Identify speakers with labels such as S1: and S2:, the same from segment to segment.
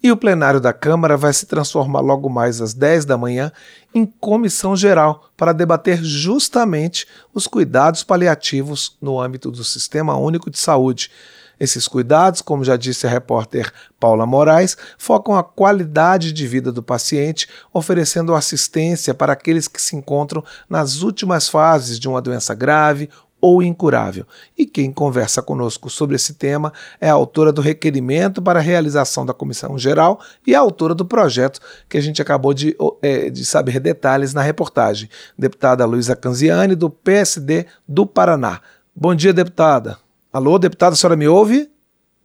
S1: E o plenário da Câmara vai se transformar logo mais às 10 da manhã em comissão geral para debater justamente os cuidados paliativos no âmbito do Sistema Único de Saúde. Esses cuidados, como já disse a repórter Paula Moraes, focam a qualidade de vida do paciente, oferecendo assistência para aqueles que se encontram nas últimas fases de uma doença grave ou incurável. E quem conversa conosco sobre esse tema é a autora do requerimento para a realização da Comissão Geral e a autora do projeto que a gente acabou de, é, de saber detalhes na reportagem, deputada Luísa Canziani, do PSD do Paraná. Bom dia, deputada. Alô, deputada, a senhora me ouve?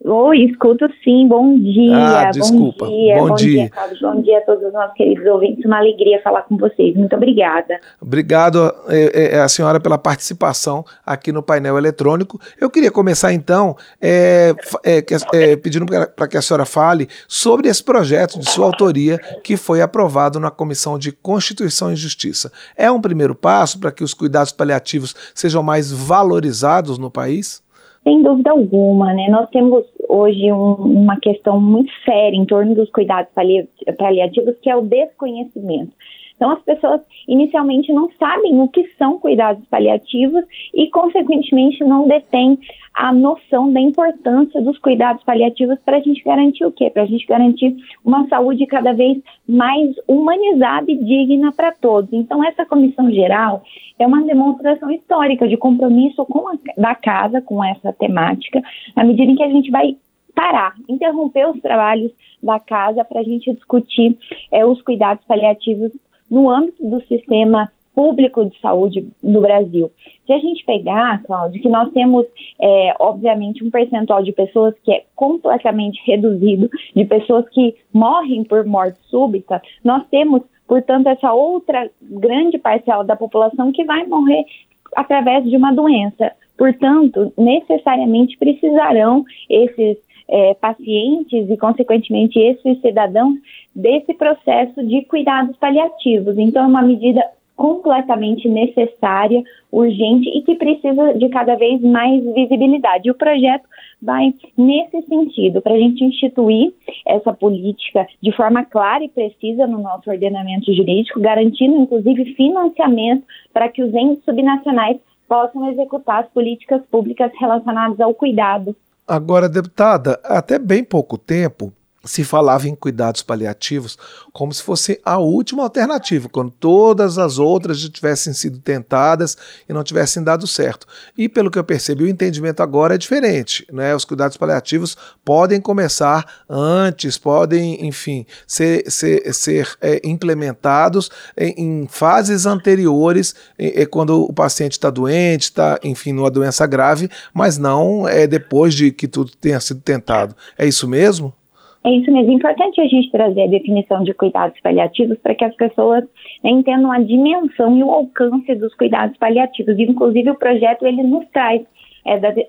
S2: Oi, escuto sim, bom dia.
S1: Ah, desculpa.
S2: Bom dia,
S1: bom, bom dia.
S2: dia. Bom dia a todos os nossos queridos ouvintes. Uma alegria falar com vocês. Muito obrigada.
S1: Obrigado é, é, a senhora pela participação aqui no painel eletrônico. Eu queria começar então é, é é, pedindo para que a senhora fale sobre esse projeto de sua autoria que foi aprovado na Comissão de Constituição e Justiça. É um primeiro passo para que os cuidados paliativos sejam mais valorizados no país?
S2: Sem dúvida alguma, né? Nós temos hoje um, uma questão muito séria em torno dos cuidados paliativos, que é o desconhecimento. Então, as pessoas inicialmente não sabem o que são cuidados paliativos e, consequentemente, não detêm a noção da importância dos cuidados paliativos para a gente garantir o quê? Para a gente garantir uma saúde cada vez mais humanizada e digna para todos. Então, essa comissão geral é uma demonstração histórica de compromisso com a, da casa com essa temática, na medida em que a gente vai parar, interromper os trabalhos da casa para a gente discutir é, os cuidados paliativos no âmbito do sistema público de saúde no Brasil. Se a gente pegar, Cláudio, que nós temos, é, obviamente, um percentual de pessoas que é completamente reduzido, de pessoas que morrem por morte súbita, nós temos, portanto, essa outra grande parcela da população que vai morrer através de uma doença. Portanto, necessariamente precisarão esses é, pacientes e, consequentemente, esses cidadãos desse processo de cuidados paliativos. Então, é uma medida completamente necessária, urgente e que precisa de cada vez mais visibilidade. O projeto vai nesse sentido, para a gente instituir essa política de forma clara e precisa no nosso ordenamento jurídico, garantindo inclusive financiamento para que os entes subnacionais possam executar as políticas públicas relacionadas ao cuidado
S1: Agora, deputada, até bem pouco tempo, se falava em cuidados paliativos como se fosse a última alternativa, quando todas as outras já tivessem sido tentadas e não tivessem dado certo. E pelo que eu percebi, o entendimento agora é diferente. Né? Os cuidados paliativos podem começar antes, podem, enfim, ser, ser, ser é, implementados em, em, fases anteriores, é, é, quando o paciente está doente, está, enfim, numa doença grave, mas não é depois de que tudo tenha sido tentado. É isso mesmo?
S2: É isso mesmo. É importante a gente trazer a definição de cuidados paliativos para que as pessoas entendam a dimensão e o alcance dos cuidados paliativos. Inclusive, o projeto ele nos traz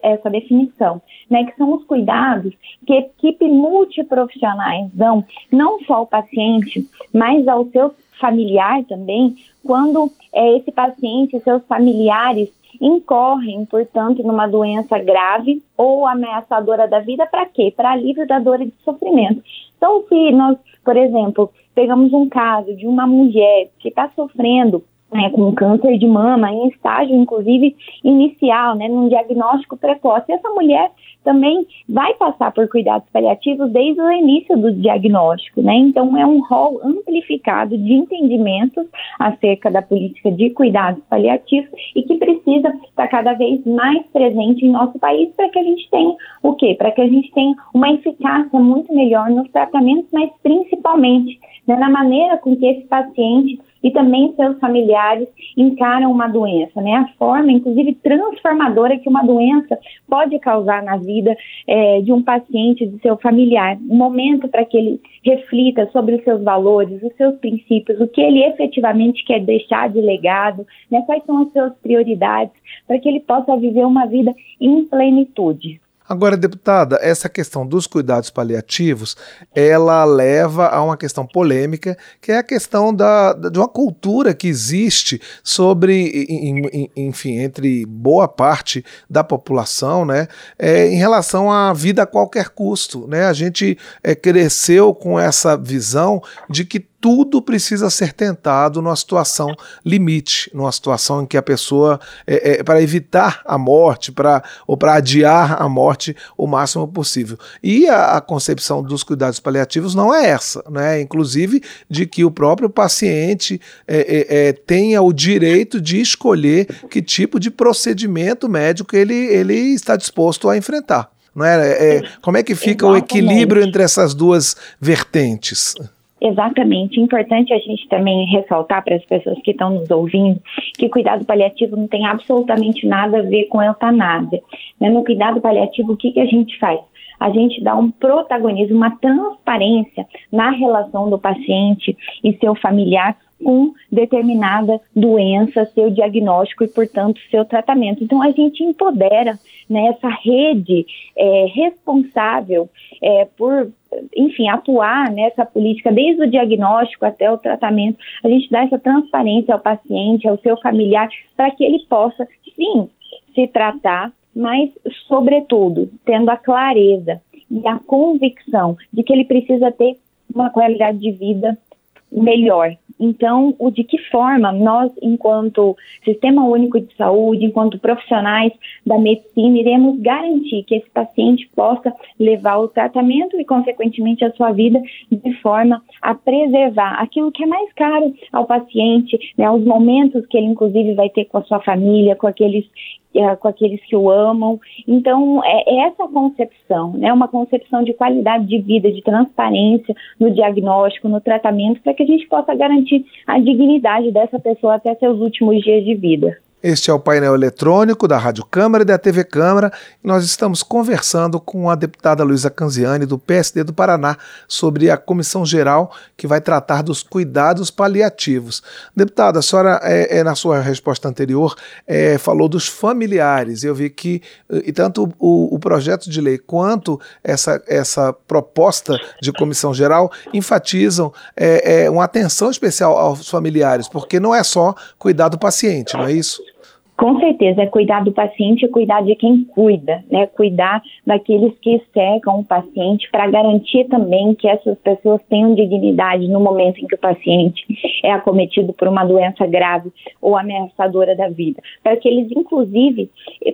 S2: essa definição, né, que são os cuidados que equipe multiprofissionais dão, não só ao paciente, mas ao seu familiar também, quando é, esse paciente e seus familiares incorrem, portanto, numa doença grave ou ameaçadora da vida, para quê? Para alívio da dor e de sofrimento. Então, se nós, por exemplo, pegamos um caso de uma mulher que está sofrendo né, com câncer de mama, em estágio, inclusive, inicial, né, num diagnóstico precoce. Essa mulher também vai passar por cuidados paliativos desde o início do diagnóstico, né? Então, é um rol amplificado de entendimentos acerca da política de cuidados paliativos e que precisa estar cada vez mais presente em nosso país para que a gente tenha o quê? Para que a gente tenha uma eficácia muito melhor nos tratamentos, mas principalmente né, na maneira com que esse paciente e também seus familiares encaram uma doença, né? A forma, inclusive, transformadora que uma doença pode causar na vida é, de um paciente, de seu familiar. Um momento para que ele reflita sobre os seus valores, os seus princípios, o que ele efetivamente quer deixar de legado, né? Quais são as suas prioridades, para que ele possa viver uma vida em plenitude.
S1: Agora, deputada, essa questão dos cuidados paliativos, ela leva a uma questão polêmica, que é a questão da, de uma cultura que existe sobre, enfim, entre boa parte da população, né, é, em relação à vida a qualquer custo, né? A gente é, cresceu com essa visão de que tudo precisa ser tentado numa situação limite, numa situação em que a pessoa, é, é, para evitar a morte, para ou para adiar a morte o máximo possível. E a, a, concepção dos cuidados paliativos não é essa, né? inclusive de que o próprio paciente é, é, é tenha o direito de escolher que tipo de procedimento médico ele, ele está disposto a enfrentar. Não é? é como é que fica Exatamente. o equilíbrio entre essas duas vertentes?
S2: Exatamente. Importante a gente também ressaltar para as pessoas que estão nos ouvindo que cuidado paliativo não tem absolutamente nada a ver com eutanásia. Né? No cuidado paliativo, o que, que a gente faz? a gente dá um protagonismo, uma transparência na relação do paciente e seu familiar com determinada doença, seu diagnóstico e, portanto, seu tratamento. Então, a gente empodera né, essa rede é, responsável é, por, enfim, atuar nessa política, desde o diagnóstico até o tratamento. A gente dá essa transparência ao paciente, ao seu familiar, para que ele possa, sim, se tratar, mas, sobretudo, tendo a clareza e a convicção de que ele precisa ter uma qualidade de vida melhor, então, o de que forma nós, enquanto Sistema Único de Saúde, enquanto profissionais da medicina, iremos garantir que esse paciente possa levar o tratamento e, consequentemente, a sua vida de forma a preservar aquilo que é mais caro ao paciente, né, os momentos que ele, inclusive, vai ter com a sua família, com aqueles com aqueles que o amam. Então, é, é essa concepção, né, uma concepção de qualidade de vida, de transparência no diagnóstico, no tratamento, para que a gente possa garantir a dignidade dessa pessoa até seus últimos dias de vida.
S1: Este é o painel eletrônico da Rádio Câmara e da TV Câmara e nós estamos conversando com a deputada Luísa Canziani, do PSD do Paraná, sobre a comissão geral que vai tratar dos cuidados paliativos. Deputada, a senhora, é, é na sua resposta anterior, é, falou dos familiares. Eu vi que e tanto o, o projeto de lei quanto essa, essa proposta de comissão geral enfatizam é, é uma atenção especial aos familiares, porque não é só cuidar do paciente, não é isso?
S2: Com certeza, é cuidar do paciente e cuidar de quem cuida, né? Cuidar daqueles que cercam o paciente para garantir também que essas pessoas tenham dignidade no momento em que o paciente é acometido por uma doença grave ou ameaçadora da vida. Para que eles, inclusive,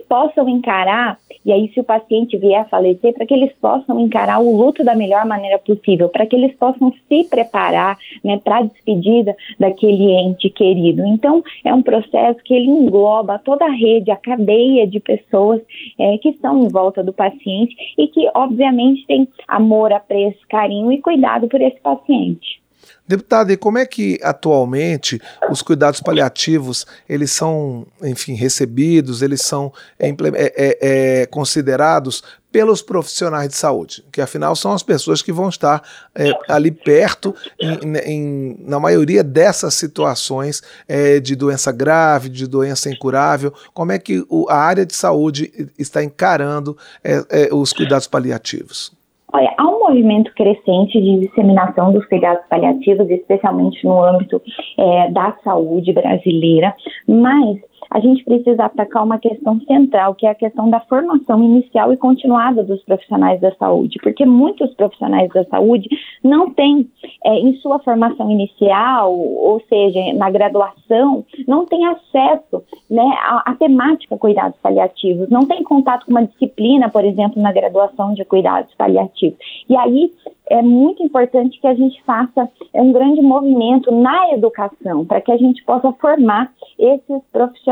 S2: possam encarar, e aí se o paciente vier a falecer, para que eles possam encarar o luto da melhor maneira possível, para que eles possam se preparar né, para a despedida daquele ente querido. Então, é um processo que ele engloba toda a rede, a cadeia de pessoas é, que estão em volta do paciente e que, obviamente, tem amor, apreço, carinho e cuidado por esse paciente.
S1: Deputado, e como é que atualmente os cuidados paliativos eles são, enfim, recebidos, eles são é, é, é, considerados pelos profissionais de saúde, que afinal são as pessoas que vão estar é, ali perto em, em, na maioria dessas situações é, de doença grave, de doença incurável. Como é que o, a área de saúde está encarando é, é os cuidados paliativos?
S2: Olha, há movimento crescente de disseminação dos cuidados paliativos, especialmente no âmbito é, da saúde brasileira, mas a gente precisa atacar uma questão central, que é a questão da formação inicial e continuada dos profissionais da saúde, porque muitos profissionais da saúde não têm, é, em sua formação inicial, ou seja, na graduação, não têm acesso né, à, à temática cuidados paliativos, não têm contato com uma disciplina, por exemplo, na graduação de cuidados paliativos. E aí é muito importante que a gente faça um grande movimento na educação, para que a gente possa formar esses profissionais,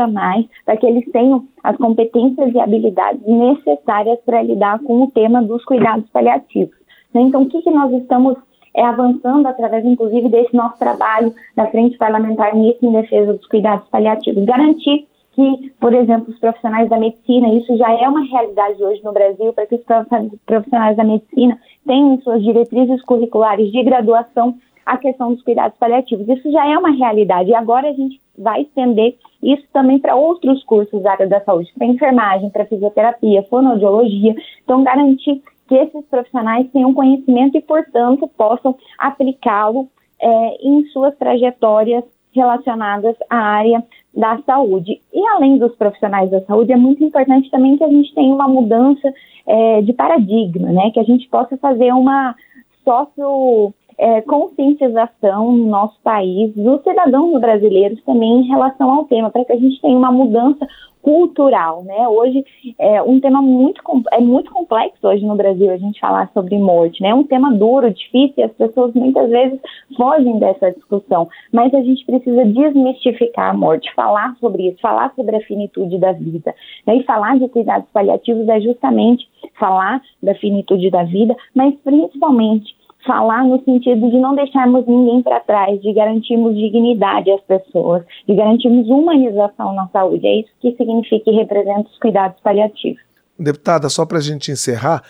S2: para que eles tenham as competências e habilidades necessárias para lidar com o tema dos cuidados paliativos. Né? Então, o que, que nós estamos é, avançando através, inclusive, desse nosso trabalho da Frente Parlamentar Mista em Defesa dos Cuidados Paliativos? Garantir que, por exemplo, os profissionais da medicina, isso já é uma realidade hoje no Brasil, para que os profissionais da medicina tenham suas diretrizes curriculares de graduação a questão dos cuidados paliativos. Isso já é uma realidade e agora a gente vai estender isso também para outros cursos da área da saúde, para enfermagem, para fisioterapia, fonoaudiologia. Então, garantir que esses profissionais tenham conhecimento e, portanto, possam aplicá-lo é, em suas trajetórias relacionadas à área da saúde. E além dos profissionais da saúde, é muito importante também que a gente tenha uma mudança é, de paradigma, né? Que a gente possa fazer uma sócio é, conscientização no nosso país, dos cidadãos brasileiros também em relação ao tema, para que a gente tenha uma mudança cultural, né? Hoje é um tema muito é muito complexo hoje no Brasil a gente falar sobre morte, né? É um tema duro, difícil, e as pessoas muitas vezes fogem dessa discussão, mas a gente precisa desmistificar a morte, falar sobre isso, falar sobre a finitude da vida, né? E falar de cuidados paliativos é justamente falar da finitude da vida, mas principalmente falar no sentido de não deixarmos ninguém para trás, de garantirmos dignidade às pessoas, de garantirmos humanização na saúde. É isso que significa e representa os cuidados paliativos.
S1: Deputada, só para a gente encerrar,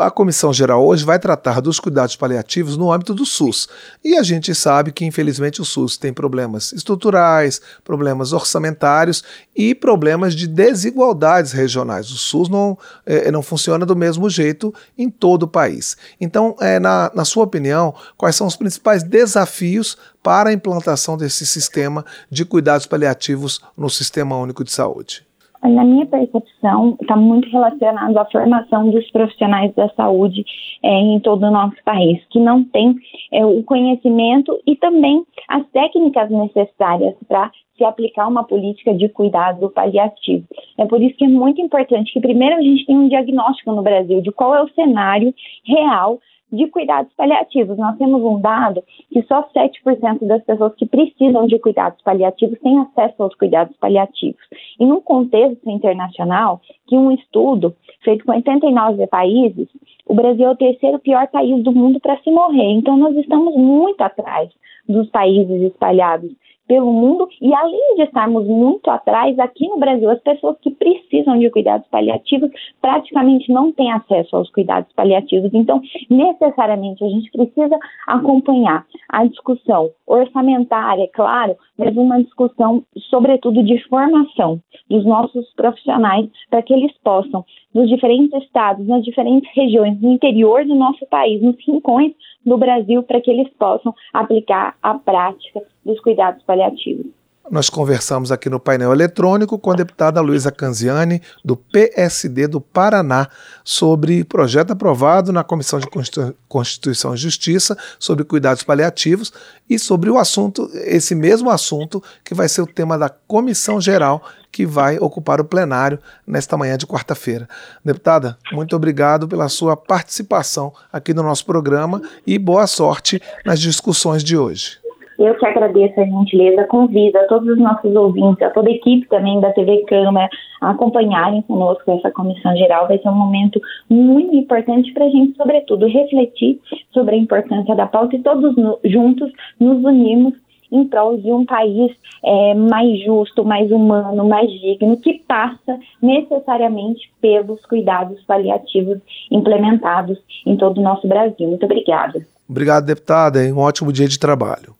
S1: a Comissão Geral hoje vai tratar dos cuidados paliativos no âmbito do SUS. E a gente sabe que, infelizmente, o SUS tem problemas estruturais, problemas orçamentários e problemas de desigualdades regionais. O SUS não, é, não funciona do mesmo jeito em todo o país. Então, é, na, na sua opinião, quais são os principais desafios para a implantação desse sistema de cuidados paliativos no Sistema Único de Saúde?
S2: Na minha percepção, está muito relacionado à formação dos profissionais da saúde é, em todo o nosso país, que não tem é, o conhecimento e também as técnicas necessárias para se aplicar uma política de cuidado paliativo. É por isso que é muito importante que primeiro a gente tenha um diagnóstico no Brasil de qual é o cenário real de cuidados paliativos. Nós temos um dado que só 7% das pessoas que precisam de cuidados paliativos têm acesso aos cuidados paliativos. E num contexto internacional, que um estudo feito com 89 países, o Brasil é o terceiro pior país do mundo para se morrer. Então nós estamos muito atrás dos países espalhados pelo mundo e além de estarmos muito atrás aqui no Brasil, as pessoas que precisam de cuidados paliativos praticamente não têm acesso aos cuidados paliativos. Então, necessariamente a gente precisa acompanhar a discussão orçamentária, é claro, mas uma discussão sobretudo de formação dos nossos profissionais para que eles possam nos diferentes estados, nas diferentes regiões do interior do nosso país, nos rincões do Brasil, para que eles possam aplicar a prática dos cuidados paliativos.
S1: Nós conversamos aqui no painel eletrônico com a deputada Luísa Canziani, do PSD do Paraná, sobre projeto aprovado na Comissão de Constituição e Justiça sobre cuidados paliativos e sobre o assunto, esse mesmo assunto, que vai ser o tema da Comissão Geral que vai ocupar o plenário nesta manhã de quarta-feira. Deputada, muito obrigado pela sua participação aqui no nosso programa e boa sorte nas discussões de hoje.
S2: Eu que agradeço a gentileza, convido a todos os nossos ouvintes, a toda a equipe também da TV Câmara a acompanharem conosco essa comissão geral. Vai ser um momento muito importante para a gente, sobretudo, refletir sobre a importância da pauta e todos no, juntos nos unirmos em prol de um país é, mais justo, mais humano, mais digno, que passa necessariamente pelos cuidados paliativos implementados em todo o nosso Brasil. Muito obrigada.
S1: Obrigado, deputada, um ótimo dia de trabalho.